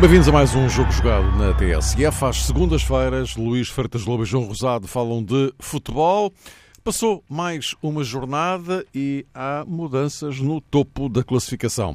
Bem-vindos a mais um Jogo Jogado na TSF. Às segundas-feiras, Luís Freitas Lobo e João Rosado falam de futebol. Passou mais uma jornada e há mudanças no topo da classificação.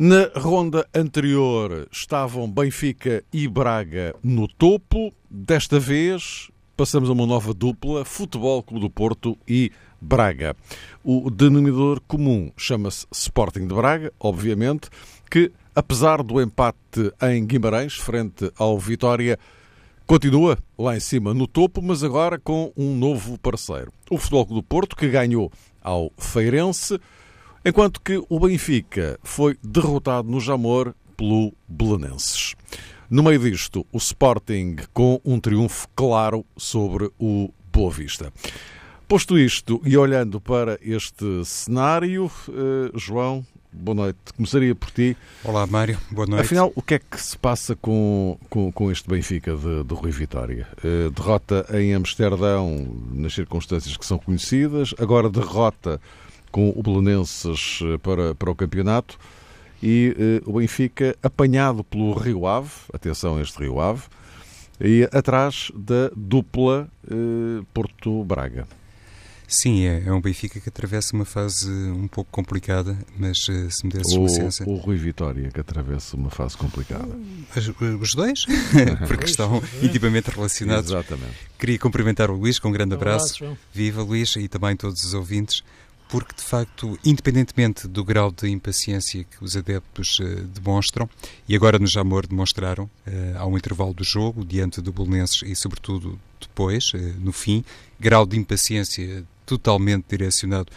Na ronda anterior estavam Benfica e Braga no topo. Desta vez passamos a uma nova dupla: Futebol Clube do Porto e Braga. O denominador comum chama-se Sporting de Braga, obviamente, que apesar do empate em Guimarães, frente ao Vitória, continua lá em cima no topo, mas agora com um novo parceiro. O Futebol Clube do Porto, que ganhou ao Feirense, enquanto que o Benfica foi derrotado no Jamor pelo Belenenses. No meio disto, o Sporting com um triunfo claro sobre o Boa Vista. Posto isto e olhando para este cenário, eh, João, boa noite. Começaria por ti. Olá, Mário. Boa noite. Afinal, o que é que se passa com, com, com este Benfica de, de Rui Vitória? Uh, derrota em Amsterdão nas circunstâncias que são conhecidas, agora derrota com o Belenenses eh, para, para o campeonato e uh, o Benfica apanhado pelo Rio Ave, atenção a este Rio Ave, e atrás da dupla uh, Porto-Braga. Sim, é, é um Benfica que atravessa uma fase um pouco complicada, mas se me desses licença... O Rui Vitória que atravessa uma fase complicada. Os, os dois, porque estão intimamente relacionados. Exatamente. Queria cumprimentar o Luís com um grande abraço. Olá, Viva Luís e também todos os ouvintes, porque de facto, independentemente do grau de impaciência que os adeptos uh, demonstram, e agora no Jamor demonstraram, uh, um intervalo do jogo, diante do Bolonenses e sobretudo depois, no fim, grau de impaciência totalmente direcionado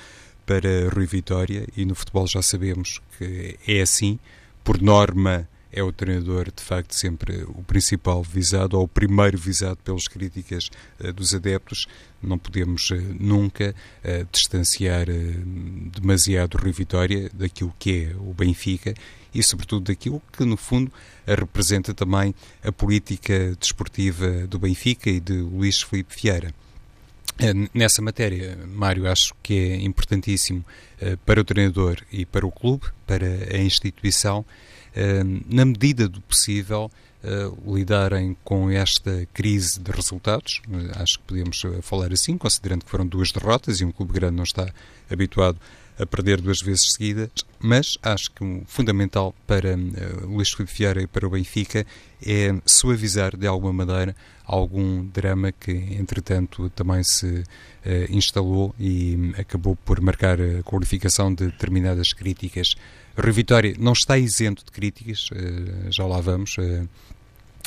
para Rui Vitória e no futebol já sabemos que é assim, por norma é o treinador de facto sempre o principal visado ou o primeiro visado pelas críticas uh, dos adeptos. Não podemos uh, nunca uh, distanciar demasiado Rui Vitória daquilo que é o Benfica e sobretudo daquilo que no fundo representa também a política desportiva do Benfica e de Luís Felipe Vieira. Nessa matéria, Mário, acho que é importantíssimo para o treinador e para o clube, para a instituição, na medida do possível, uh, lidarem com esta crise de resultados. acho que podemos falar assim, considerando que foram duas derrotas e um clube grande não está habituado a perder duas vezes seguidas, mas acho que o fundamental para uh, Luís Filipe Vieira e para o Benfica é suavizar de alguma maneira algum drama que, entretanto, também se uh, instalou e acabou por marcar a qualificação de determinadas críticas. Rui Vitória não está isento de críticas, uh, já lá vamos.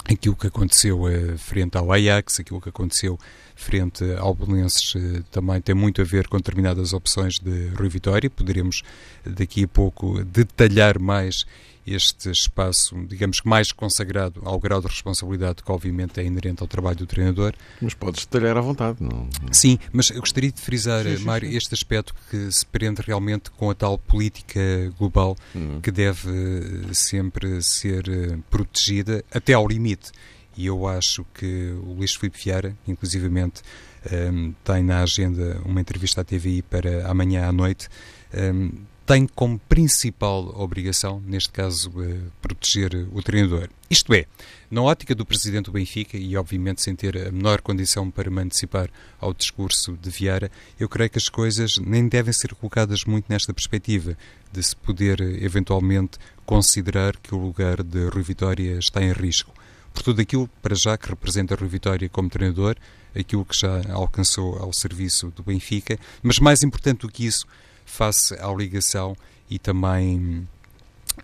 aquilo que aconteceu frente ao Ajax, aquilo que aconteceu frente ao Belenenses eh, também tem muito a ver com determinadas opções de Rui Vitória. Poderemos daqui a pouco detalhar mais este espaço, digamos que mais consagrado ao grau de responsabilidade que obviamente é inerente ao trabalho do treinador. Mas podes detalhar à vontade, não? Sim, mas eu gostaria de frisar, sim, sim, Mário, sim. este aspecto que se prende realmente com a tal política global uhum. que deve eh, sempre ser eh, protegida até ao limite e eu acho que o Luís Filipe Vieira, inclusivamente, um, tem na agenda uma entrevista à TVI para amanhã à noite, um, tem como principal obrigação, neste caso, uh, proteger o treinador. Isto é, na ótica do presidente do Benfica, e obviamente sem ter a menor condição para me antecipar ao discurso de Vieira, eu creio que as coisas nem devem ser colocadas muito nesta perspectiva, de se poder eventualmente considerar que o lugar de Rui Vitória está em risco por tudo aquilo, para já, que representa Rui Vitória como treinador, aquilo que já alcançou ao serviço do Benfica, mas mais importante do que isso, face à ligação e também,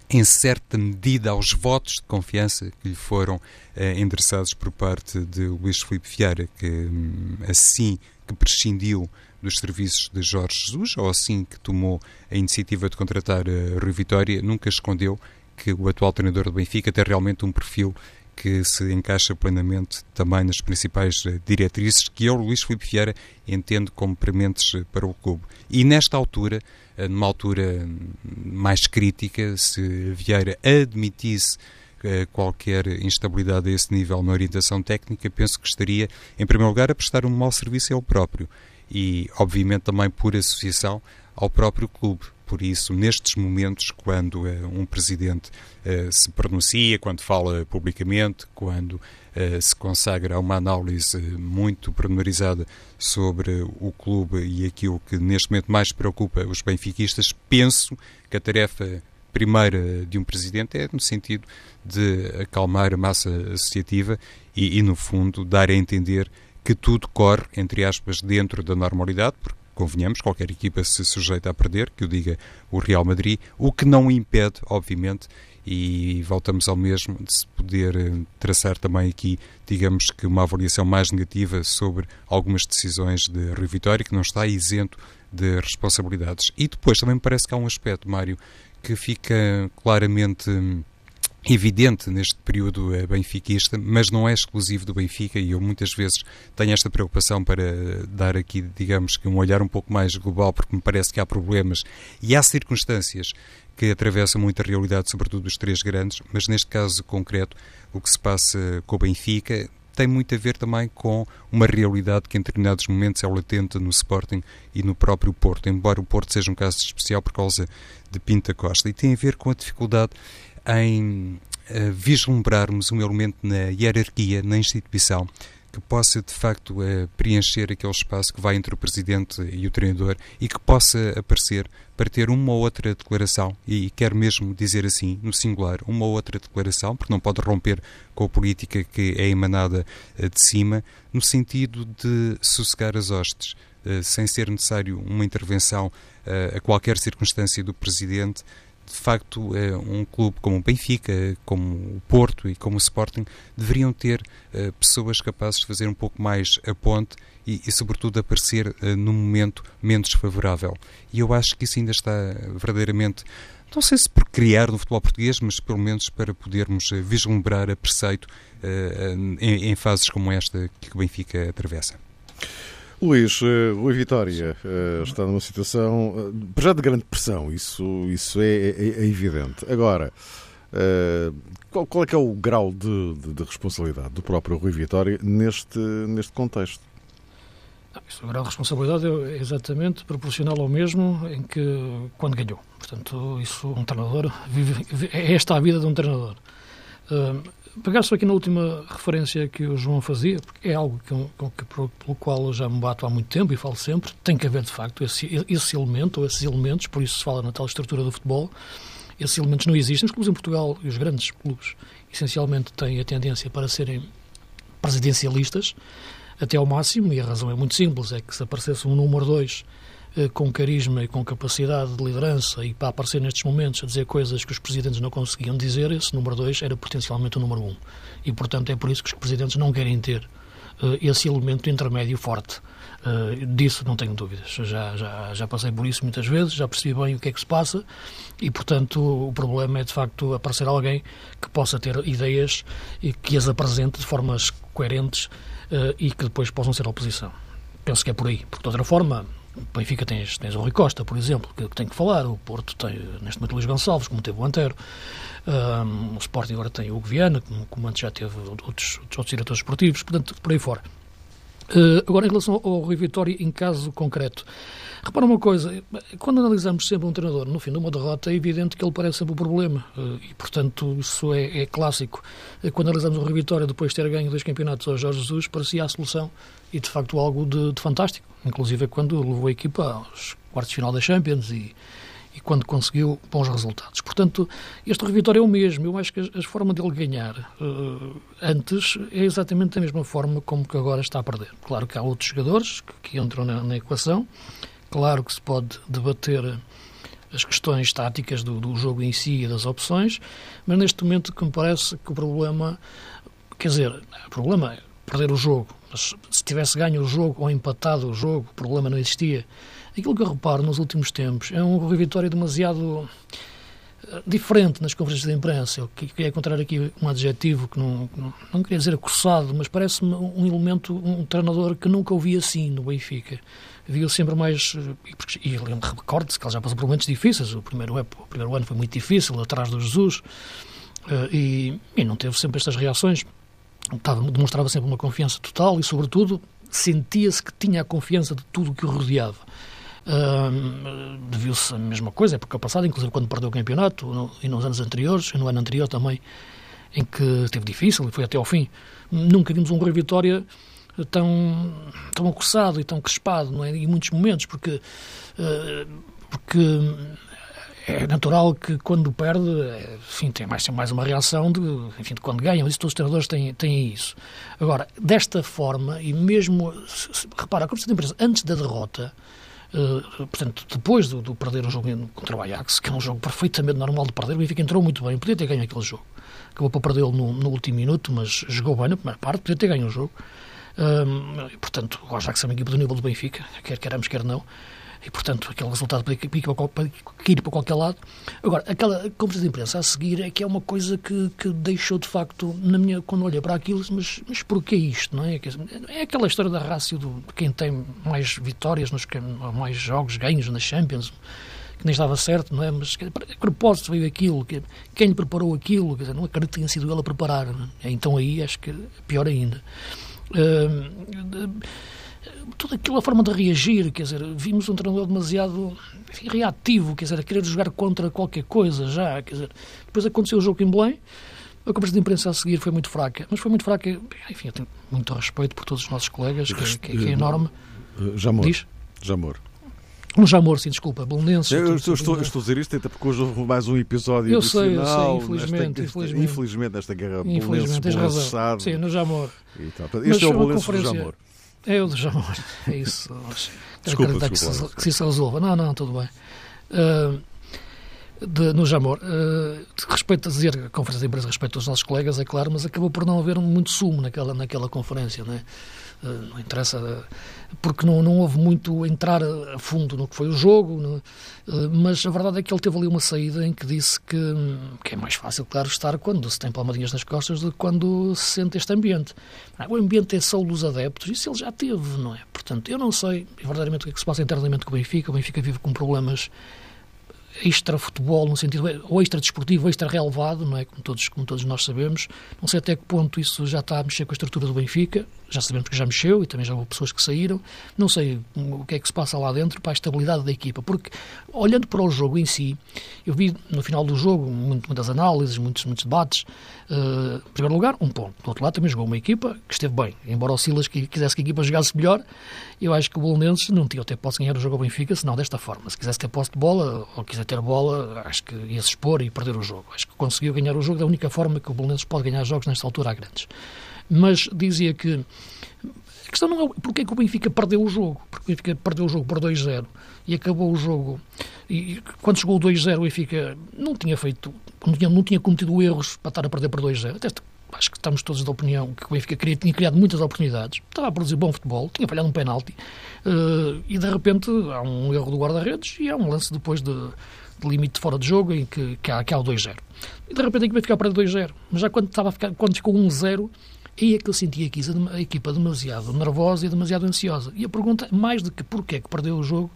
em certa medida, aos votos de confiança que lhe foram eh, endereçados por parte de Luís Filipe Vieira, que hum, assim que prescindiu dos serviços de Jorge Jesus, ou assim que tomou a iniciativa de contratar uh, Rui Vitória, nunca escondeu que o atual treinador do Benfica tem realmente um perfil que se encaixa plenamente também nas principais eh, diretrizes que eu, Luís Filipe Vieira, entendo como prementes eh, para o clube. E nesta altura, eh, numa altura hum, mais crítica, se Vieira admitisse qualquer instabilidade a esse nível na orientação técnica, penso que estaria, em primeiro lugar, a prestar um mau serviço ao próprio e, obviamente, também por associação ao próprio clube. Por isso, nestes momentos, quando uh, um presidente uh, se pronuncia, quando fala publicamente, quando uh, se consagra a uma análise muito pormenorizada sobre o clube e aquilo que neste momento mais preocupa os benfiquistas, penso que a tarefa primeira de um presidente é no sentido de acalmar a massa associativa e, e no fundo, dar a entender que tudo corre, entre aspas, dentro da normalidade, porque convenhamos, qualquer equipa se sujeita a perder, que o diga o Real Madrid, o que não impede, obviamente, e voltamos ao mesmo, de se poder eh, traçar também aqui, digamos que uma avaliação mais negativa sobre algumas decisões de Rio Vitória, que não está isento de responsabilidades. E depois também me parece que há um aspecto, Mário, que fica claramente hum, evidente neste período eh, benfiquista, mas não é exclusivo do Benfica e eu muitas vezes tenho esta preocupação para dar aqui, digamos que um olhar um pouco mais global, porque me parece que há problemas e há circunstâncias que atravessam muito a realidade, sobretudo dos três grandes, mas neste caso concreto, o que se passa com o Benfica tem muito a ver também com uma realidade que em determinados momentos é latente no Sporting e no próprio Porto, embora o Porto seja um caso especial por causa de Pinta Costa, e tem a ver com a dificuldade em uh, vislumbrarmos um elemento na hierarquia, na instituição, que possa de facto uh, preencher aquele espaço que vai entre o presidente e o treinador e que possa aparecer para ter uma ou outra declaração, e quero mesmo dizer assim, no singular, uma ou outra declaração, porque não pode romper com a política que é emanada uh, de cima, no sentido de sossegar as hostes, sem ser necessário uma intervenção a qualquer circunstância do presidente de facto, é um clube como o Benfica, como o Porto e como o Sporting deveriam ter uh, pessoas capazes de fazer um pouco mais a ponte e, e sobretudo, aparecer uh, num momento menos favorável. E eu acho que isso ainda está verdadeiramente não sei se por criar no futebol português, mas pelo menos para podermos vislumbrar a preceito em, fases como esta que o Benfica atravessa. Luís, Rui Vitória uh, está numa situação uh, já de grande pressão, isso, isso é, é, é evidente. Agora, qual, qual, é que é o grau de, de, de, responsabilidade do próprio Rui Vitória neste, neste contexto? Não, o grau de responsabilidade é exatamente proporcional ao mesmo em que quando ganhou. Portanto, isso um treinador vive, é esta a vida de um treinador. Só aqui na última referência que o João fazia, porque é algo que, que, pelo qual eu já me bato há muito tempo e falo sempre, tem que haver de facto esse, esse elemento ou esses elementos, por isso se fala na tal estrutura do futebol, esses elementos não existem. Os clubes em Portugal e os grandes clubes essencialmente têm a tendência para serem presidencialistas até ao máximo, e a razão é muito simples, é que se aparecesse um número 2 eh, com carisma e com capacidade de liderança e para aparecer nestes momentos a dizer coisas que os presidentes não conseguiam dizer, esse número 2 era potencialmente o número 1. Um. E, portanto, é por isso que os presidentes não querem ter uh, esse elemento intermédio forte. Uh, disso não tenho dúvidas. Já, já, já passei por isso muitas vezes, já percebi bem o que é que se passa e, portanto, o problema é de facto aparecer alguém que possa ter ideias e que as apresente de formas coerentes uh, e que depois possam ser oposição. Penso que é por aí, porque de outra forma o Benfica tens, tens o Rui Costa, por exemplo, que, que tem que falar. O Porto tem, neste momento, Luís Gonçalves, como teve o Antero. Um, o Sporting agora tem o Hugo Viana, como, como antes já teve outros, outros diretores esportivos, portanto, por aí fora. Uh, agora, em relação ao Rui Vitória, em caso concreto, repara uma coisa, quando analisamos sempre um treinador no fim de uma derrota, é evidente que ele parece sempre o problema, uh, e portanto isso é, é clássico. Uh, quando analisamos o Rui Vitória depois de ter ganho dois campeonatos ao Jorge Jesus, parecia a solução e de facto algo de, de fantástico, inclusive quando levou a equipa aos quartos de final da Champions e e quando conseguiu bons resultados. Portanto, este Rui Vitória é o mesmo. Eu acho que a, a forma dele ganhar uh, antes é exatamente a mesma forma como que agora está a perder. Claro que há outros jogadores que, que entram na, na, equação, claro que se pode debater as questões táticas do, do jogo em si e das opções, mas neste momento que me parece que o problema, quer dizer, o problema é perder o jogo, mas se tivesse ganho o jogo ou empatado o jogo, o problema não existia. Aquilo que eu reparo nos últimos tempos é um Rui Vitória demasiado diferente nas conferências de imprensa. Eu queria encontrar aqui um adjetivo que não, não, não queria dizer acossado, mas parece-me um elemento, um treinador que nunca ouvi assim no Benfica. Viu sempre mais. E recordo-se que ele já passou por momentos difíceis. O primeiro, o primeiro ano foi muito difícil, atrás do Jesus, eh, e, e não teve sempre estas reações. Estava, demonstrava sempre uma confiança total e, sobretudo, sentia-se que tinha a confiança de tudo que o rodeava. Uh, Deviu-se a mesma coisa, porque o passado, inclusive quando perdeu o campeonato, no, e nos anos anteriores, e no ano anterior também, em que esteve difícil e foi até ao fim, nunca vimos um Rui Vitória tão, tão acossado e tão crispado, não é? Em muitos momentos, porque, uh, porque é natural que quando perde, enfim, tem mais, tem mais uma reação de, enfim, de quando ganha, mas isso todos os treinadores têm, têm isso. Agora, desta forma, e mesmo, repara, como se tem empresa, antes da derrota, uh, portanto, depois do, do, perder o jogo contra o Ajax, que é um jogo perfeitamente normal de perder, o Benfica entrou muito bem, podia ter ganho aquele jogo. Acabou por perdê-lo no, no, último minuto, mas jogou bem na primeira parte, podia ter ganho o jogo. Um, portanto, o Ajax é uma equipa do nível do Benfica, quer queramos, quer não e, portanto, aquele resultado podia ir para qualquer lado. Agora, aquela conferência de imprensa a seguir é que é uma coisa que, que deixou, de facto, na minha, quando olhei para aquilo, mas, mas porquê isto, não é? É aquela história da rácio de quem tem mais vitórias, nos, mais jogos, ganhos na Champions, que nem estava certo, não é? Mas a propósito veio aquilo, que, quem lhe preparou aquilo, quer dizer, não acredito que tenha sido ele a preparar. É? Então aí acho que é pior ainda. Uh, toda aquela forma de reagir, quer dizer, vimos um treinador demasiado enfim, reativo, quer dizer, a querer jogar contra qualquer coisa já, quer dizer, depois aconteceu o jogo em Belém, a conversa de imprensa a seguir foi muito fraca, mas foi muito fraca, enfim, eu tenho muito respeito por todos os nossos colegas, que, que, que é enorme. Jamor. Diz? Jamor. Um Jamor, sim, desculpa, Belenenses. Eu, estou, estou, estou a dizer isto até porque hoje houve mais um episódio eu sei, eu sei, infelizmente, nesta, infelizmente. infelizmente nesta guerra Infelizmente, tens razão. Sim, no Jamor. Este é o Belenenses do Jamor. É o do Jamor, é isso. Desculpa, desculpa, que, se, que se resolva. Não, não, tudo bem. Uh, de, no Jamor, uh, respeito a dizer, a conferência de imprensa respeito aos nossos colegas, é claro, mas acabou por não haver muito sumo naquela, naquela conferência, não é? Uh, não interessa, porque não, não houve muito entrar a fundo no que foi o jogo, não, uh, mas a verdade é que ele teve ali uma saída em que disse que, que é mais fácil, claro, estar quando se tem palmadinhas nas costas do que quando se sente este ambiente. O ambiente é só dos adeptos, isso ele já teve, não é? Portanto, eu não sei verdadeiramente o que é que se passa internamente com o Benfica, o Benfica vive com problemas extra-futebol, no sentido, ou extra-desportivo, extra-relevado, não é? Como todos, como todos nós sabemos. Não sei até que ponto isso já está a mexer com a estrutura do Benfica, já sabemos que já mexeu e também já houve pessoas que saíram. Não sei o que é que se passa lá dentro para a estabilidade da equipa, porque olhando para o jogo em si, eu vi no final do jogo muitas análises, muitos, muitos debates. Uh, em primeiro lugar, um ponto. Do outro lado, também jogou uma equipa que esteve bem. Embora o Silas quisesse que a equipa jogasse melhor, eu acho que o Bolonenses não tinha até posse ganhar o jogo ao Benfica, senão desta forma. Se quisesse ter posse de bola ou quiser ter bola, acho que ia se expor e perder o jogo. Acho que conseguiu ganhar o jogo da única forma que o Bolonenses pode ganhar jogos nesta altura a grandes. Mas dizia que a questão não é porque é que o Benfica perdeu o jogo. Porque o Benfica perdeu o jogo por 2-0 e acabou o jogo. E quando chegou o 2-0, o Benfica não tinha feito, não tinha, não tinha cometido erros para estar a perder por 2-0. Até acho que estamos todos da opinião que o Benfica queria, tinha criado muitas oportunidades, estava a produzir bom futebol, tinha falhado um penalti uh, e de repente há um erro do guarda-redes e há um lance depois de, de limite fora de jogo em que, que, há, que há o 2-0. E de repente a equipa fica a perder 2-0. Mas já quando, estava ficar, quando ficou 1-0, aí é que eu sentia aqui a equipa demasiado nervosa e demasiado ansiosa. E a pergunta, mais do que porquê é que perdeu o jogo,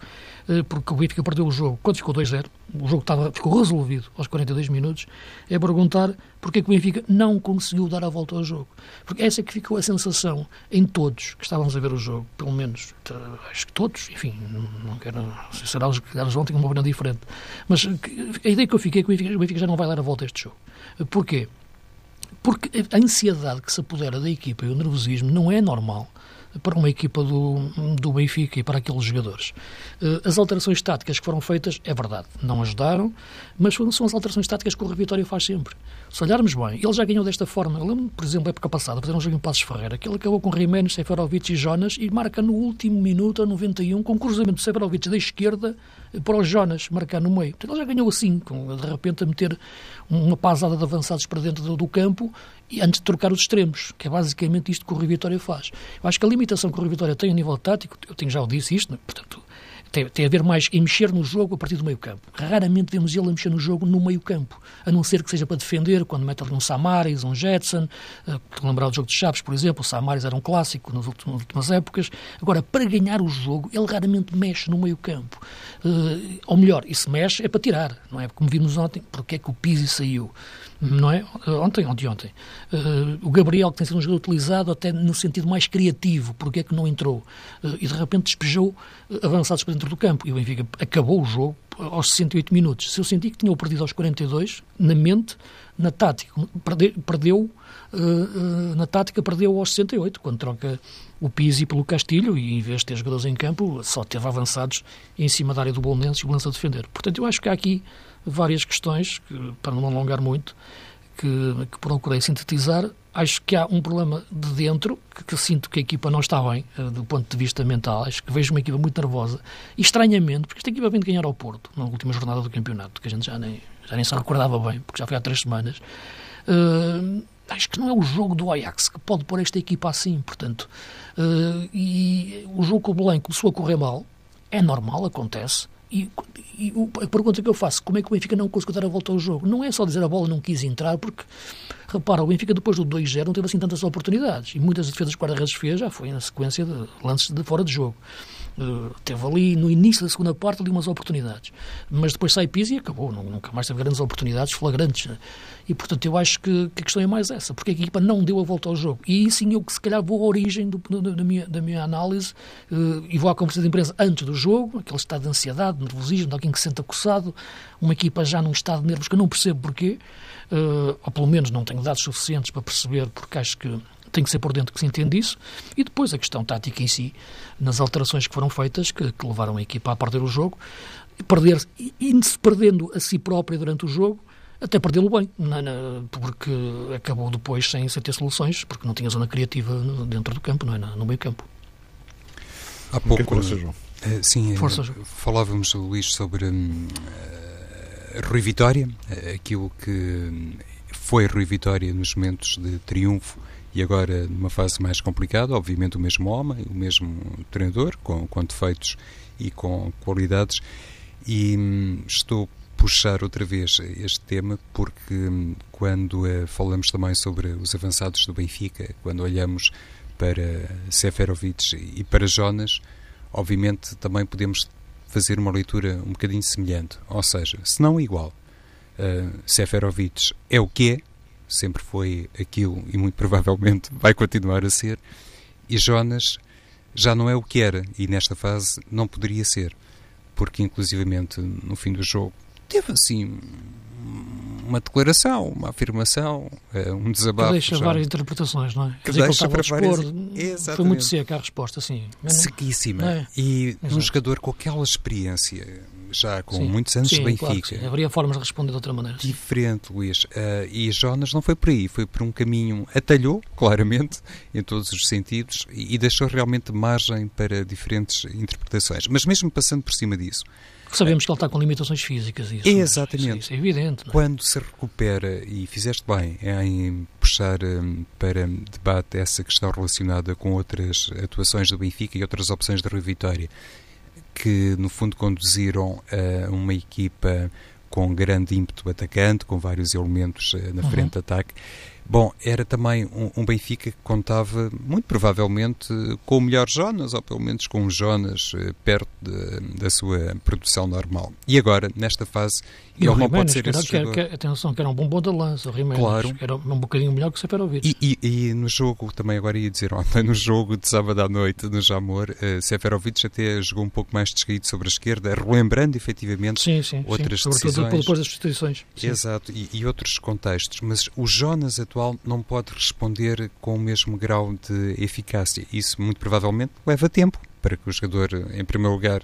eh, porque o Benfica perdeu o jogo quando ficou 2-0, o jogo estava, ficou resolvido aos 42 minutos, é perguntar porque é que o Benfica não conseguiu dar a volta ao jogo. Porque essa é que ficou a sensação em todos que estávamos a ver o jogo, pelo menos, acho que todos, enfim, não quero, se será os que vão ter uma opinião diferente, mas a ideia que eu fiquei é que o Benfica já não vai dar a volta a este jogo. Porquê? Porque a ansiedade que se apodera da equipa e o nervosismo não é normal para uma equipa do, do Benfica e para aqueles jogadores. Eh, as alterações táticas que foram feitas, é verdade, não ajudaram, mas são as alterações táticas que o Vitória faz sempre. Se olharmos bem, ele já ganhou desta forma. Eu lembro, por exemplo, a época passada, fazer um jogo em Passos Ferreira, que ele acabou com Jiménez, Seferovic e Jonas e marca no último minuto, a 91, com o cruzamento de Seferovic da esquerda para o Jonas marcar no meio. Então, ele já ganhou assim, com, de repente a meter uma pasada de avançados para dentro do, do campo e antes de trocar os extremos, que é basicamente isto que o Rui Vitória faz. Eu acho que a limitação que o Rui Vitória tem a nível tático, eu tenho já o disse isto, portanto, tem, tem a ver mais em mexer no jogo a partir do meio campo. Raramente vemos ele a mexer no jogo no meio campo, a não ser que seja para defender, quando mete ali um Samaris, um Jetson, uh, lembrar do jogo de Chaves, por exemplo, o Samaris era um clássico nas últimas, épocas. Agora, para ganhar o jogo, ele raramente mexe no meio campo. Uh, ou melhor, e se mexe é para tirar, não é? Como vimos ontem, porque é que o Pizzi saiu não é? Ontem, ontem, ontem. Uh, o Gabriel, que tem sido um jogador utilizado até no sentido mais criativo, porque é que não entrou? Uh, e de repente despejou avançados para dentro do campo. E o Benfica acabou o jogo aos 68 minutos. Se eu senti que tinha perdido aos 42, na mente, na tática, perde, perdeu, na tática perdeu aos 68, quando troca o Pizzi pelo Castilho e em vez de ter jogadores em campo, só teve avançados em cima da área do Bolonense e o Bolonense a defender. Portanto, eu acho que há aqui várias questões, que, para não alongar muito, que, que, procurei sintetizar. Acho que há um problema de dentro, que, que, sinto que a equipa não está bem, uh, do ponto de vista mental. Acho que vejo uma equipa muito nervosa. E estranhamente, porque esta equipa vem de ganhar ao Porto, na última jornada do campeonato, que a gente já nem, já nem se recordava bem, porque já foi há três semanas. Uh, acho que não é o jogo do Ajax que pode pôr esta equipa assim, portanto. Uh, e o jogo com o Belém começou a correr mal, é normal, acontece. E, e, a pergunta que eu faço, como é que o Benfica não conseguiu dar a volta ao jogo? Não é só dizer a bola não quis entrar, porque, repara, o Benfica depois do 2-0 não teve assim tantas oportunidades. E muitas defesas que o guarda-redes fez já foi na sequência de lances de fora de jogo. Uh, teve ali no início da segunda parte ali umas oportunidades, mas depois sai Pizzi e acabou, nunca mais teve grandes oportunidades flagrantes. E portanto eu acho que, que, a questão é mais essa, porque a equipa não deu a volta ao jogo. E aí sim eu que se calhar vou à origem do, do, da, minha, da minha análise uh, e vou à conversa de imprensa antes do jogo, aquele estado de ansiedade, de nervosismo, de alguém que se sente acossado, uma equipa já num estado de nervos que eu não percebo porquê, uh, ou pelo menos não tenho dados suficientes para perceber, porque acho que tem que ser por dentro que se entende isso, e depois a questão tática em si, nas alterações que foram feitas, que, que levaram a equipa a perder o jogo, perder e se perdendo a si própria durante o jogo, até perdê-lo bem, na, na, porque acabou depois sem, sem, ter soluções, porque não tinha zona criativa dentro do campo, não é? no meio campo. Há pouco, uh, sim, Força, uh, falávamos, Luís, sobre uh, Rui Vitória, aquilo que foi Rui Vitória nos momentos de triunfo e agora numa fase mais complicada, obviamente o mesmo homem, o mesmo treinador, com, com defeitos e com qualidades, e hum, estou a puxar outra vez este tema porque hum, quando uh, falamos também sobre os avançados do Benfica, quando olhamos para Seferovic e para Jonas, obviamente também podemos fazer uma leitura um bocadinho semelhante, ou seja, se não igual. Uh, Seferovic é o que é, sempre foi aquilo e muito provavelmente vai continuar a ser. E Jonas já não é o que era e nesta fase não poderia ser, porque inclusivamente no fim do jogo teve assim uma declaração, uma afirmação, eh, um desabafo. Que deixa já. várias interpretações, não é? Que deixa para várias... Exatamente. Foi muito seca a resposta, sim. Sequíssima. É? E Exato. um jogador com aquela experiência já com sim. muitos anos sim, de Benfica. Claro Haveria formas de responder de outra maneira. Diferente, Luís. Uh, e Jonas não foi por aí, foi por um caminho, atalhou, claramente, em todos os sentidos, e, e deixou realmente margem para diferentes interpretações. Mas mesmo passando por cima disso, sabemos que ele está com limitações físicas. Isso, Exatamente. Isso, é evidente. É? Quando se recupera, e fizeste bem em puxar um, para debate essa questão relacionada com outras atuações do Benfica e outras opções da Rui Vitória, que no fundo conduziram a uma equipa com grande ímpeto atacante, com vários elementos uh, na uhum. frente de ataque. Bom, era também um, um, Benfica que contava, muito provavelmente, com o melhor Jonas, ou pelo menos com um Jonas uh, perto de, da sua produção normal. E agora, nesta fase, e ele não pode ser esse que, que, atenção, que era um bom de lança, o Jiménez, claro. era um bocadinho melhor que o Seferovic. E, e, e, no jogo, também agora ia dizer ontem, no jogo de sábado à noite, no Jamor, uh, Seferovic até jogou um pouco mais descaído sobre a esquerda, relembrando efetivamente sim, sim, outras sim, decisões. depois das substituições. Exato, e, e, outros contextos. Mas o Jonas atual não pode responder com o mesmo grau de eficácia. Isso, muito provavelmente, leva tempo para que o jogador, em primeiro lugar,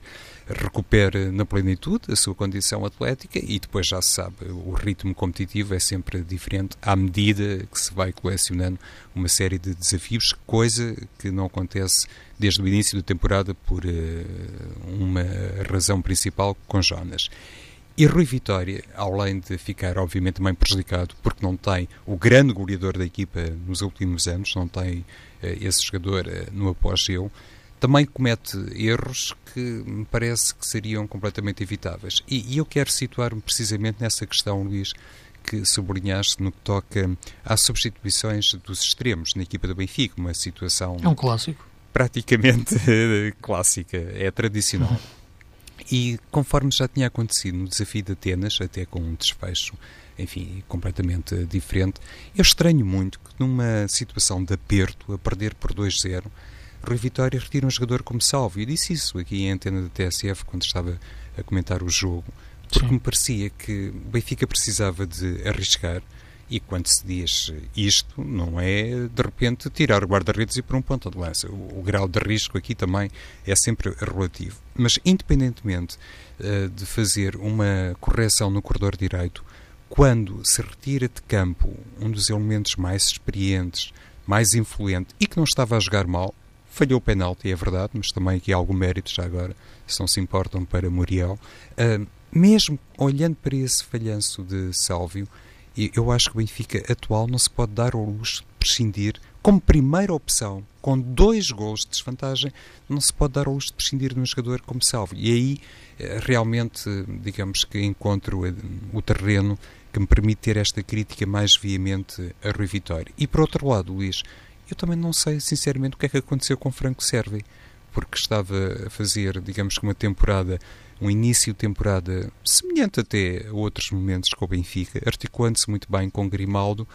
recupere na plenitude a sua condição atlética e depois já se sabe, o ritmo competitivo é sempre diferente à medida que se vai colecionando uma série de desafios, coisa que não acontece desde o início da temporada por uh, uma razão principal com Jonas. E Rui Vitória, além de ficar obviamente também prejudicado porque não tem o grande goleador da equipa nos últimos anos, não tem uh, esse jogador uh, no apogeu, também comete erros que me parece que seriam completamente evitáveis. E, e eu quero situar-me precisamente nessa questão, Luís, que sublinhaste no que toca às substituições dos extremos na equipa do Benfica, uma situação... É um clássico. Praticamente clássica, é tradicional. E conforme já tinha acontecido no desafio de Atenas, até com um desfecho, enfim, completamente diferente, eu estranho muito que numa situação de aperto, a perder por 2-0, Rui Vitória retira um jogador como salvo. Eu disse isso aqui em antena da TSF quando estava a comentar o jogo, porque Sim. me parecia que o Benfica precisava de arriscar e quando se diz isto, não é de repente tirar o guarda-redes e pôr um ponto de lança. O, o, grau de risco aqui também é sempre relativo. Mas, independentemente uh, de fazer uma correção no corredor direito, quando se retira de campo um dos elementos mais experientes, mais influente e que não estava a jogar mal, falhou o penalti, é verdade, mas também aqui há algum mérito já agora, se não se importam, para Muriel. Uh, mesmo olhando para esse falhanço de Sálvio, eu acho que o Benfica atual não se pode dar ao luxo de prescindir, como primeira opção, com dois gols de desvantagem, não se pode dar ao luxo de prescindir de um jogador como Salvo. E aí eh, realmente, digamos que encontro eh, o terreno que me permite ter esta crítica mais veemente a Rui Vitória. E por outro lado, Luís, eu também não sei sinceramente o que é que aconteceu com Franco Servi, porque estava a fazer, digamos que uma temporada um início de temporada semelhante até a outros momentos com o Benfica, articulando-se muito bem com Grimaldo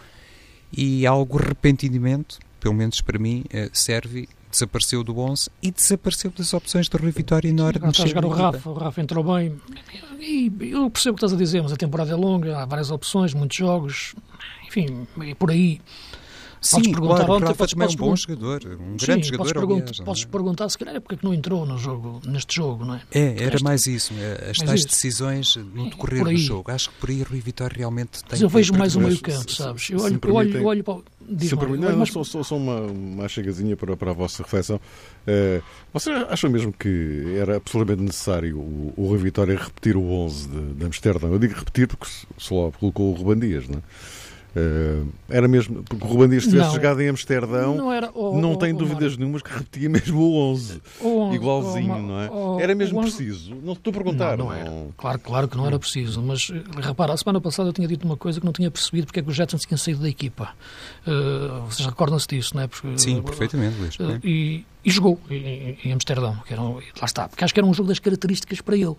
e algo repentinamente, pelo menos para mim, eh, serve desapareceu do 11 e desapareceu das opções de Rui Vitória na hora de mexer. Jogar o Rafa, o Rafa entrou bem e eu percebo o que estás a dizer, mas a temporada é longa, há várias opções, muitos jogos, enfim, por aí Sim, podes perguntar claro, ontem, podes, podes, é um bom jogador, um grande sim, jogador. Podes, aliás, podes é? perguntar se calhar é porque é que não entrou no jogo, neste jogo, não é? É, era mais isso, é, as tais decisões no decorrer do jogo. Acho que por aí Rui Vitória realmente tem. Mas eu vejo mais o meio campo, sabes? Eu olho, eu olho, eu olho para. Diz se permitem, não, mas... só, só, só uma, uma chegazinha para, para a vossa reflexão. Uh, vocês acham mesmo que era absolutamente necessário o, o Rui Vitória repetir o 11 de, de Amsterdão? Eu digo repetir porque só colocou o Ruban Dias, não é? Uh, era mesmo, porque o Ruban Dias tivesse jogado em Amsterdão, não, era, oh, não oh, tem oh, dúvidas oh, nenhumas que repetia mesmo o 11, igualzinho, oh, não é? era mesmo preciso. Não estou a perguntar. Não, não, era. Claro, claro que não era preciso, mas repara, a semana passada eu tinha dito uma coisa que não tinha percebido porque é que os Jetsons tinham saído da equipa. Uh, vocês recordam-se disso, não é? Porque, Sim, perfeitamente, Luís. Uh, e, e, jogou em, em Amsterdão, que era, lá está, porque acho que era um jogo das características para ele.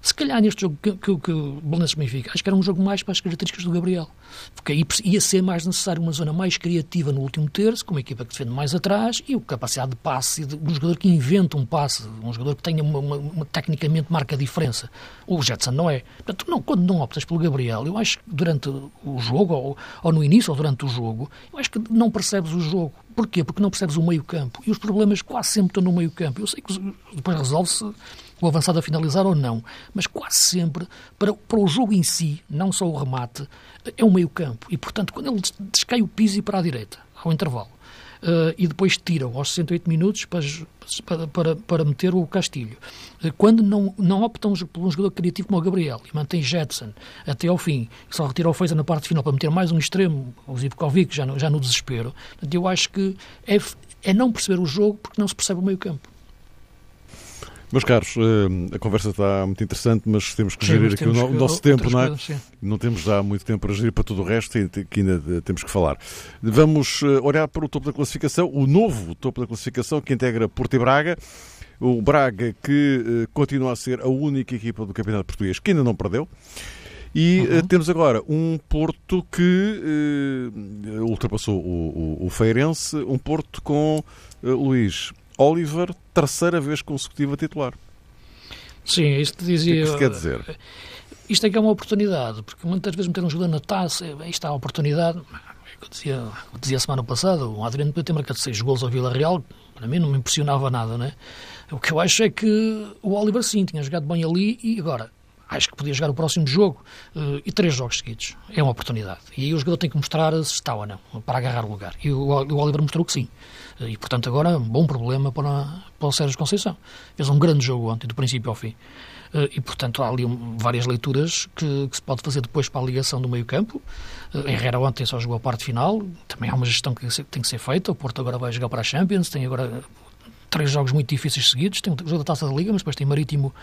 Se calhar neste jogo que, que, que o Belenenses Benfica, acho que era um jogo mais para as características do Gabriel. Porque aí ia ser mais necessário uma zona mais criativa no último terço, com uma equipa que defende mais atrás e a capacidade de passe, de, um jogador que inventa um passe, um jogador que tenha uma, uma, uma tecnicamente marca diferença. O Jetson não é. Portanto, não, quando não optas pelo Gabriel, eu acho que durante o jogo, ou, ou no início ou durante o jogo, eu acho que não percebes o jogo. Porquê? Porque não percebes o meio-campo. E os problemas quase sempre estão no meio-campo. Eu sei que depois resolve-se o avançado a finalizar ou não, mas quase sempre, para, para o jogo em si, não só o remate, é o meio-campo. E, portanto, quando ele descai o piso para a direita, ao intervalo, uh, e depois tiram aos 68 minutos para, para, para meter o Castilho. Uh, quando não, não optam por um jogador criativo como o Gabriel e mantém Jetson até ao fim, só retira o Feiza na parte final para meter mais um extremo, o Zivkovic, já no, já no desespero, eu acho que é, é não perceber o jogo porque não se percebe o meio-campo. Meus caros, eh, a conversa está muito interessante, mas temos que gerir aqui o, no, nosso tempo, não é? Coisas, não temos já muito tempo para gerir para tudo o resto e que ainda temos que falar. Vamos eh, olhar para o topo da classificação, o novo topo da classificação que integra Porto e Braga. O Braga que eh, continua a ser a única equipa do Campeonato Português que ainda não perdeu. E uhum. temos agora um Porto que uh, ultrapassou o, o, o Feirense, um Porto com uh, Luís Oliver, terceira vez consecutiva titular. Sim, é que dizia. O que, é que quer dizer? Isto é que é uma oportunidade, porque muitas vezes meter um jogador na taça, isto é a oportunidade. Eu dizia, eu dizia semana passada, o Adriano podia ter marcado seis gols ao Vila Real, para mim não me impressionava nada, né? O que eu acho é que o Oliver sim tinha jogado bem ali e agora acho que podia jogar o próximo jogo uh, e três jogos seguidos. É uma oportunidade. E aí o jogador tem que mostrar se está ou não, para agarrar o lugar. E o, o Oliver mostrou que sim. Uh, e, portanto, agora um bom problema para, para o Sérgio Conceição. Fez um grande jogo ontem, do princípio ao fim. Uh, e, portanto, há ali um, várias leituras que, que, se pode fazer depois para a ligação do meio-campo. Uh, Herrera ontem só jogou a parte final. Também há uma gestão que tem que ser feita. O Porto agora vai jogar para a Champions. Tem agora três jogos muito difíceis seguidos. Tem o jogo da Taça da Liga, mas depois tem Marítimo,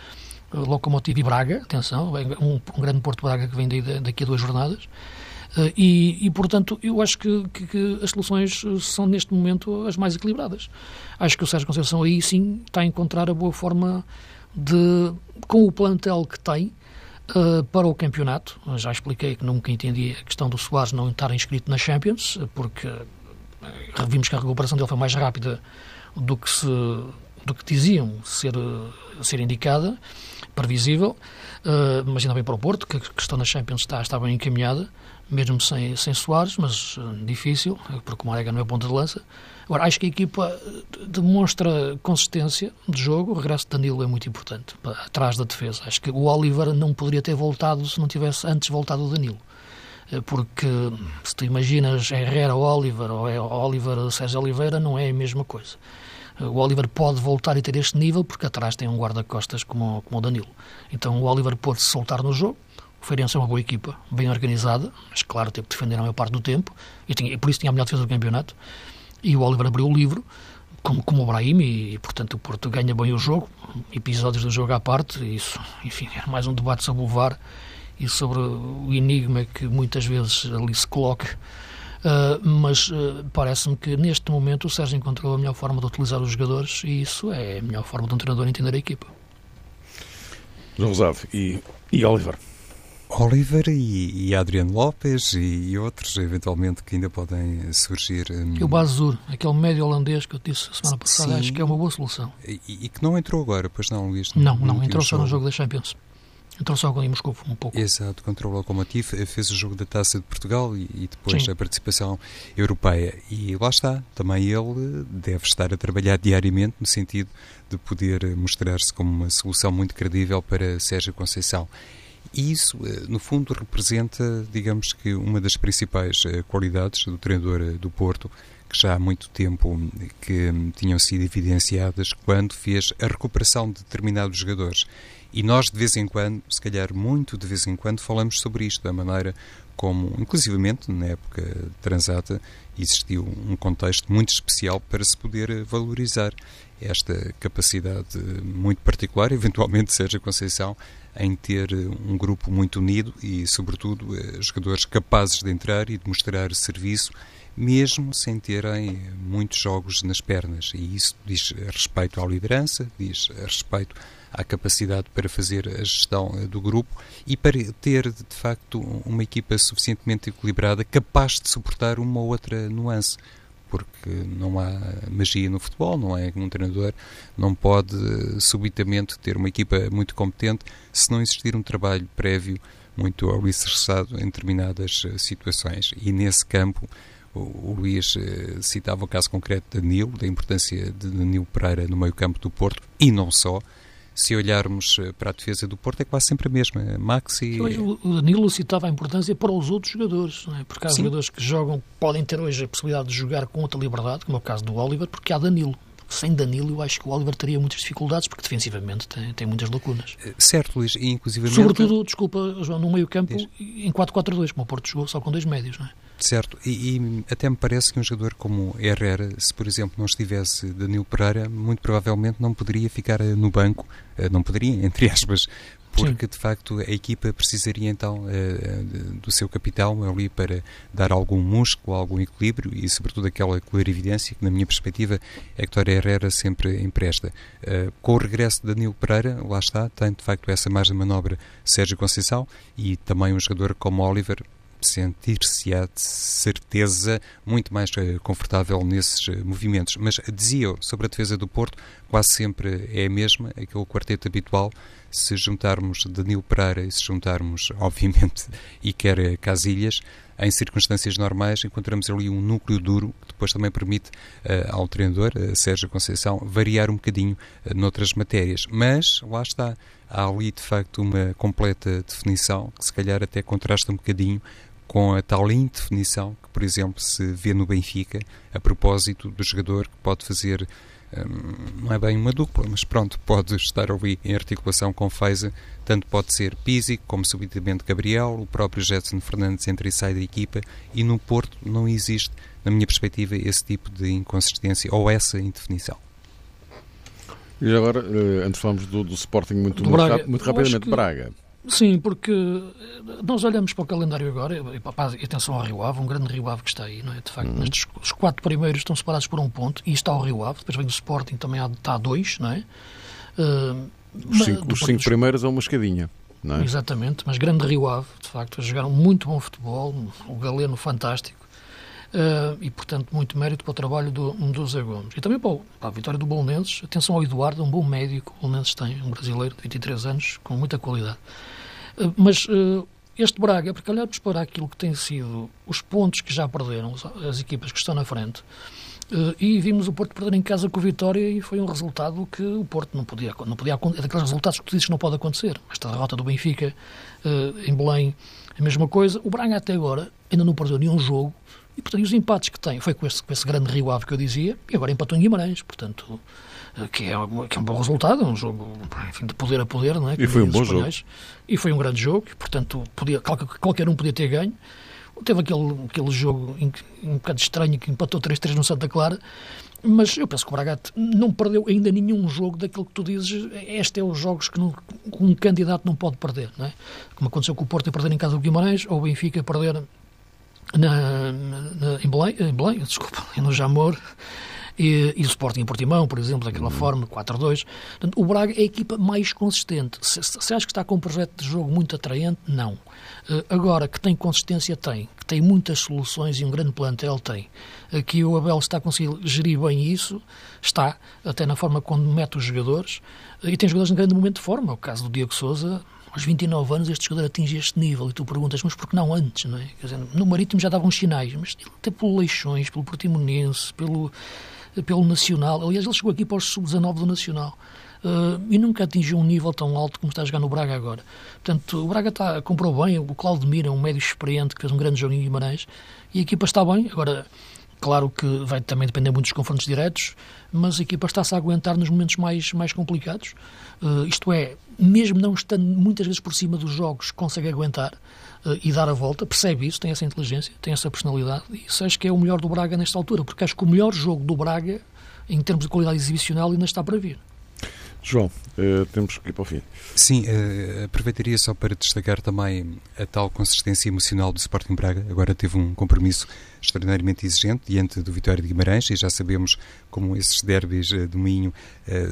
Locomotivo e Braga. Atenção, um, um grande Porto Braga que vem daí, daqui a duas jornadas. Uh, e, e, portanto, eu acho que, que, que, as soluções são, neste momento, as mais equilibradas. Acho que o Sérgio Conceição aí sim está a encontrar a boa forma de, com o plantel que tem, uh, para o campeonato. Já expliquei que nunca entendi a questão do Soares não estar inscrito na Champions, porque vimos que a recuperação dele foi mais rápida do que, se, do que diziam ser, ser indicada, previsível. Uh, mas ainda bem para o Porto, que a questão na Champions está, está bem encaminhada mesmo sem, sem Soares, mas uh, difícil, porque o Marega não é ponta de lança. Agora, acho que a equipa eh, demonstra consistência de jogo, o regresso de Danilo é muito importante, atrás da defesa. Acho que o Oliver não poderia ter voltado se não tivesse antes voltado o Danilo. Eh, porque se tu imaginas Herrera Oliver ou é Oliver Sérgio Oliveira, não é a mesma coisa. O Oliver pode voltar e ter este nível porque atrás tem um guarda-costas como, como o Danilo. Então o Oliver pode-se soltar no jogo, o Feirense é uma boa equipa, bem organizada, mas claro, teve que defender a maior parte do tempo, e, tinha, por isso tinha a melhor defesa do campeonato. E o Oliver abriu o livro, como, como o Brahim, e, e, portanto o Porto ganha bem o jogo, episódios do jogo à parte, isso, enfim, é mais um debate sobre o VAR e sobre o enigma que muitas vezes ali se coloca. Uh, mas uh, parece-me que neste momento o Sérgio encontrou a melhor forma de utilizar os jogadores e isso é a melhor forma de um treinador entender a equipa. João Rosado e, e Oliver. Oliver e, e Adriano Lopes e, e, outros, eventualmente, que ainda podem surgir. Um... E o Bazur, aquele médio holandês que eu disse semana passada, Sim. acho que é uma boa solução. E, e, que não entrou agora, pois não, Luís? Não, não, não entrou só no jogo da Champions. Entrou só em Moscou um pouco. Exato, contra o Lokomotiv, fez o jogo da Taça de Portugal e, e depois Sim. a participação europeia. E lá está, também ele deve estar a trabalhar diariamente no sentido de poder mostrar-se como uma solução muito credível para Sérgio Conceição. E isso, eh, no fundo, representa, digamos que, uma das principais eh, qualidades do treinador eh, do Porto, que já há muito tempo que hum, tinham sido evidenciadas quando fez a recuperação de determinados jogadores. E nós, de vez em quando, se calhar muito de vez em quando, falamos sobre isto, da maneira como, inclusivamente na época transata, existiu um contexto muito especial para se poder valorizar esta capacidade muito particular, eventualmente seja Conceição, em ter um grupo muito unido e, sobretudo, eh, jogadores capazes de entrar e de mostrar serviço, mesmo sem terem muitos jogos nas pernas. E isso diz respeito à liderança, diz respeito à capacidade para fazer a gestão eh, do grupo e para ter, de facto, uma equipa suficientemente equilibrada, capaz de suportar uma ou outra nuance porque não há magia no futebol, não é um treinador não pode subitamente ter uma equipa muito competente se não existir um trabalho prévio muito alicerçado em determinadas eh, situações. E nesse campo, o Luís eh, citava o caso concreto de Danilo, da importância de Danilo Pereira no meio campo do Porto, e não só, se olharmos eh, para a defesa do Porto, é quase sempre a mesma. Maxi. Hoje, o Danilo citava a importância para os outros jogadores, é? porque há Sim. jogadores que jogam, podem ter hoje a possibilidade de jogar com outra liberdade, como é o caso do Oliver, porque há Danilo. Sem Danilo, eu acho que o Oliver teria muitas dificuldades, porque defensivamente tem, tem muitas lacunas. Eh, certo, Luís, e inclusive. Sobretudo, desculpa, João, no meio-campo, em 4-4-2, como o Porto jogou só com dois médios, não é? Certo, e, e, até me parece que um jogador como Herrera, se por exemplo não estivesse Danilo Pereira, muito provavelmente não poderia ficar eh, no banco, não poderia, entre aspas, porque Sim. de facto a equipa precisaria então eh, do seu capitão ali para dar algum músculo, algum equilíbrio e sobretudo aquela clarividência que na minha perspectiva Héctor Herrera sempre empresta. Com o regresso de Danilo Pereira, lá está, tem de facto essa margem de manobra Sérgio Conceição e também um jogador como Oliver sentir-se-á de certeza muito mais eh, confortável nesses eh, movimentos. Mas dizia eu, sobre a defesa do Porto, quase sempre é a mesma, aquele quarteto habitual. Se juntarmos Danilo Pereira e se juntarmos, obviamente, Iker Casilhas, em circunstâncias normais, encontramos ali um núcleo duro que depois também permite uh, ao treinador, uh, Sérgio Conceição, variar um bocadinho uh, noutras matérias. Mas, lá está, há ali de facto uma completa definição que se calhar até contrasta um bocadinho com a tal indefinição que, por exemplo, se vê no Benfica, a propósito do jogador que pode fazer, hum, não é bem uma dupla, mas pronto, pode estar ali em articulação com Feiza, tanto pode ser Pizzi como subitamente Gabriel, o próprio Jetson Fernandes entra e sai da equipa, e no Porto não existe, na minha perspectiva, esse tipo de inconsistência ou essa indefinição. E agora, eh, antes falamos do, do Sporting muito, muito, Braga, muito rapidamente, que, Braga. Sim, porque nós olhamos para o calendário agora, e, atenção ao Rio Ave, um grande Rio Ave que está aí, não é? De facto, uhum. estes, os quatro primeiros estão separados por um ponto, e está o Rio Ave, depois vem o Sporting, também há, está a dois, não é? Uh, os cinco, os cinco primeiros é uma escadinha. É? Exatamente, mas grande Rio Ave, de facto, jogaram muito bom futebol, o Galeno fantástico, Uh, e, portanto, muito mérito para o trabalho do, do Zé Gomes. E também para, para a vitória do Bolonenses. Atenção ao Eduardo, um bom médico. O Bolonenses tem, um brasileiro de 23 anos, com muita qualidade. Uh, mas uh, este Braga, porque olharmos para aquilo que tem sido os pontos que já perderam, as equipas que estão na frente, e vimos o Porto perder em casa com o Vitória e foi um resultado que o Porto não podia, não podia é daqueles resultados que tu dizes que não pode acontecer. Esta derrota do Benfica em Belém, a mesma coisa. O Braga até agora ainda não perdeu nenhum jogo e, portanto, os empates que tem, foi com esse, com esse grande Rio Ave que eu dizia, e agora empatou em Guimarães, portanto, eh, que é, que é um bom resultado, um jogo enfim, de poder a poder, não é? E foi um bom jogo. E foi um grande jogo, e, portanto, podia, qualquer um podia ter ganho. Teve aquele, aquele jogo um bocado estranho que empatou 3-3 no Santa Clara, mas eu penso que o Braga não perdeu ainda nenhum jogo daquilo que tu dizes. Este é os jogos que não, um candidato não pode perder, não é? Como aconteceu com o Porto a perder em casa do Guimarães, ou o Benfica a perder na, na, em, Belém, em Belém, desculpa, no Jamor, e, e, o Sporting em Portimão, por exemplo, daquela uhum. forma, 4-2. O Braga é a equipa mais consistente. Se, se acha que está com um projeto de jogo muito atraente, não. Uh, agora, que tem consistência, tem. Que tem muitas soluções e um grande plantel, tem. Aqui o Abel está a conseguir gerir bem isso, está, até na forma como mete os jogadores, e tem jogadores em grande momento de forma. O caso do Diego Souza, aos 29 anos este jogador atinge este nível e tu perguntas, mas por que não antes, não é? Dizer, no Marítimo já davam sinais, mas até pelo Leixões, pelo Portimonense, pelo, pelo Nacional, aliás ele chegou aqui para os sub-19 do Nacional uh, e nunca atingiu um nível tão alto como está a jogar no Braga agora. Portanto, o Braga está, comprou bem, o Claudio Mira, um médio experiente que fez um grande jogo em Guimarães e a equipa está bem, agora Claro que vai também depender muito dos confrontos diretos, mas a equipa está-se a aguentar nos momentos mais, mais complicados. Uh, isto é, mesmo não estando muitas vezes por cima dos jogos, consegue aguentar uh, e dar a volta, percebe isso, tem essa inteligência, tem essa personalidade, e isso acho que é o melhor do Braga nesta altura, porque acho que o melhor jogo do Braga, em termos de qualidade exibicional, ainda está para vir. João, uh, temos que ir para o fim. Sim, uh, aproveitaria só para destacar também a tal consistência emocional do Sporting Braga. Agora teve um compromisso extraordinariamente exigente diante do Vitória de Guimarães e já sabemos como esses derbys uh, do Minho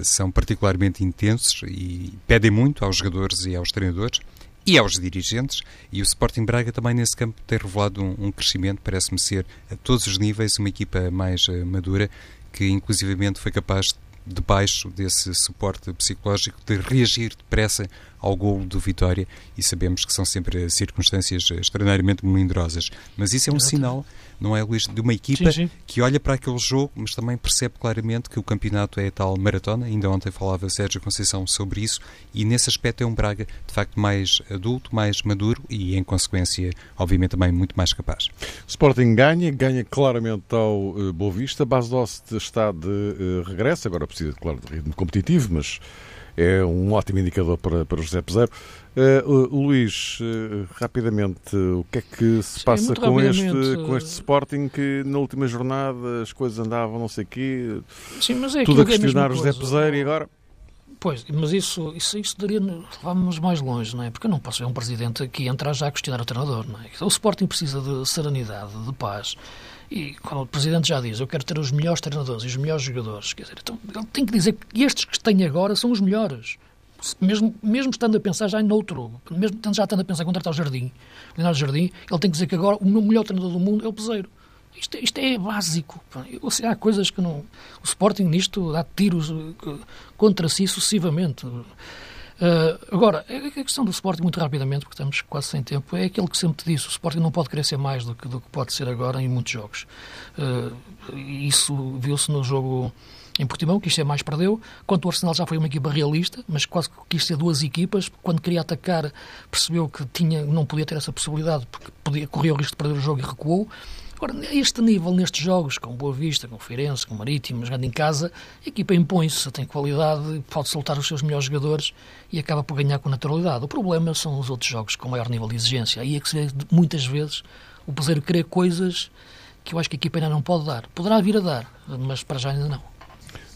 são particularmente intensos e pedem muito aos jogadores e aos treinadores e aos dirigentes. E o Sporting Braga também nesse campo tem revelado um, um crescimento, parece-me ser a todos os níveis uma equipa mais madura que inclusivamente foi capaz de debaixo desse suporte psicológico de reagir depressa ao golo do Vitória e sabemos que são sempre circunstâncias extraordinariamente melindrosas. Mas isso é um sinal, não é, Luís, de uma equipa sim, sim. que olha para aquele jogo, mas também percebe claramente que o campeonato é a tal maratona. Ainda ontem falava Sérgio Conceição sobre isso e nesse aspecto é um Braga de facto mais adulto, mais maduro e em consequência, obviamente, também muito mais capaz. Sporting ganha, ganha claramente ao uh, Boa Vista. Bas Dost está de uh, regresso, agora precisa, claro, de ritmo competitivo, mas é um ótimo indicador para, para o José Peseiro. Uh, Luís, uh, rapidamente, o que é que se Sim, passa com este, com este Sporting que na última jornada as coisas andavam não sei o quê, Sim, mas é tudo a questionar o José Peseiro e agora... Pois, mas isso, isso, isso daria, levamos mais longe, não é? Porque eu não posso ver um presidente que entrar já a questionar o treinador, não é? O Sporting precisa de serenidade, de paz. E quando o Presidente já diz, eu quero ter os melhores treinadores e os melhores jogadores, quer dizer, então ele tem que dizer que estes que tem agora são os melhores. Mesmo, mesmo estando a pensar já em outro, mesmo já estando a pensar em contratar o Jardim, Leonardo Jardim, ele tem que dizer que agora o melhor treinador do mundo é o Peseiro. Isto, isto é básico. Seja, há coisas que não. O Sporting nisto dá tiros eh, contra si sucessivamente. Uh, agora, a questão do Sporting, muito rapidamente, porque estamos quase sem tempo, é aquilo que sempre te disse: o Sporting não pode ser mais do que, do que pode ser agora em muitos jogos. Uh, isso viu-se no jogo em Portimão, que isto é mais perdeu. Quanto o Arsenal já foi uma equipa realista, mas quase que quis ser duas equipas. Quando queria atacar, percebeu que tinha, não podia ter essa possibilidade, porque podia, correr o risco de perder o jogo e recuou. Agora, a este nível, nestes jogos, com Boa Vista, com Feirense, com Marítimo, jogando em casa, a equipa impõe-se, tem qualidade, pode soltar os seus melhores jogadores e acaba por ganhar com naturalidade. O problema são os outros jogos com maior nível de exigência. Aí é que se vê muitas vezes o Peseiro querer coisas que eu acho que a equipa ainda não pode dar. Poderá vir a dar, mas para já ainda não.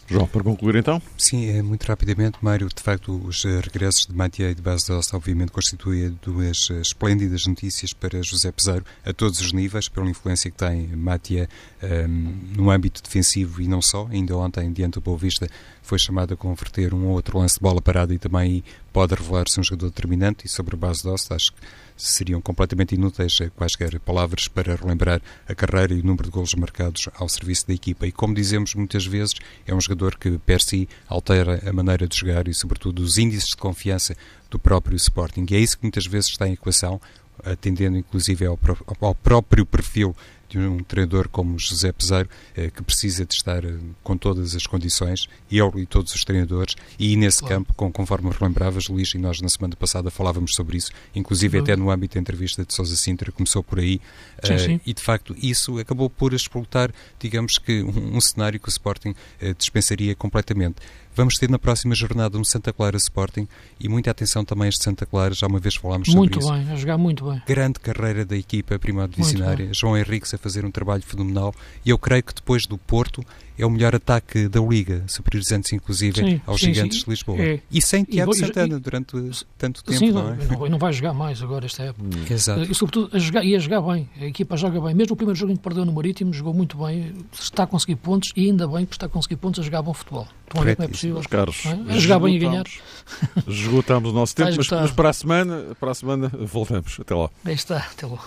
João, para concluir então? Sim, é muito rapidamente, Mário. De facto, os eh, regressos de Matia e de Base obviamente, constituem duas eh, esplêndidas notícias para José Pesaro, a todos os níveis, pela influência que tem Matia um, ehm, no âmbito defensivo e não só. Ainda ontem, diante do Boa Vista, foi chamado a converter um ou outro lance de bola parada e também pode revelar-se um jogador determinante. E sobre a Base Dosta, acho que seriam completamente inúteis quaisquer palavras para relembrar a carreira e o número de golos marcados ao serviço da equipa. E como dizemos muitas vezes, é um jogador que per si altera a maneira de jogar e, sobretudo, os índices de confiança do próprio Sporting. E é isso que muitas vezes está em equação, atendendo inclusive ao, ao próprio perfil de um treinador como José Peseiro, eh, que precisa de estar eh, com todas as condições, ele e todos os treinadores, e nesse claro. campo, com, conforme relembravas, Luís, e nós na semana passada falávamos sobre isso, inclusive até no âmbito da entrevista de Sousa Sintra, começou por aí, sim, uh, sim. e de facto isso acabou por explotar, digamos que, um, um cenário que o Sporting dispensaria completamente. Vamos ter na próxima jornada um Santa Clara Sporting e muita atenção também a este Santa Clara, já uma vez falámos sobre muito isso. Muito bem, a jogar muito bem. Grande carreira da equipa primária divisionária, João Henriques a fazer um trabalho fenomenal e eu creio que depois do Porto é o melhor ataque da Liga, superiorizando-se inclusive sim, aos sim, gigantes sim. de Lisboa. É. E sem Tiago e, Santana e, durante tanto tempo, sim, não é? Não, não vai jogar mais agora esta época. Hum. Exato. E sobretudo a jogar, e a jogar bem. A equipa joga bem. Mesmo o primeiro jogo em que perdeu no Marítimo, jogou muito bem, está a conseguir pontos e ainda bem que está a conseguir pontos a jogar bom futebol. Ver como é possível. Os caros, é? A jogar bem e ganhar. Esgotamos o nosso tempo, mas, mas, para, a semana, para a semana voltamos. Até lá. Aí está, até lá.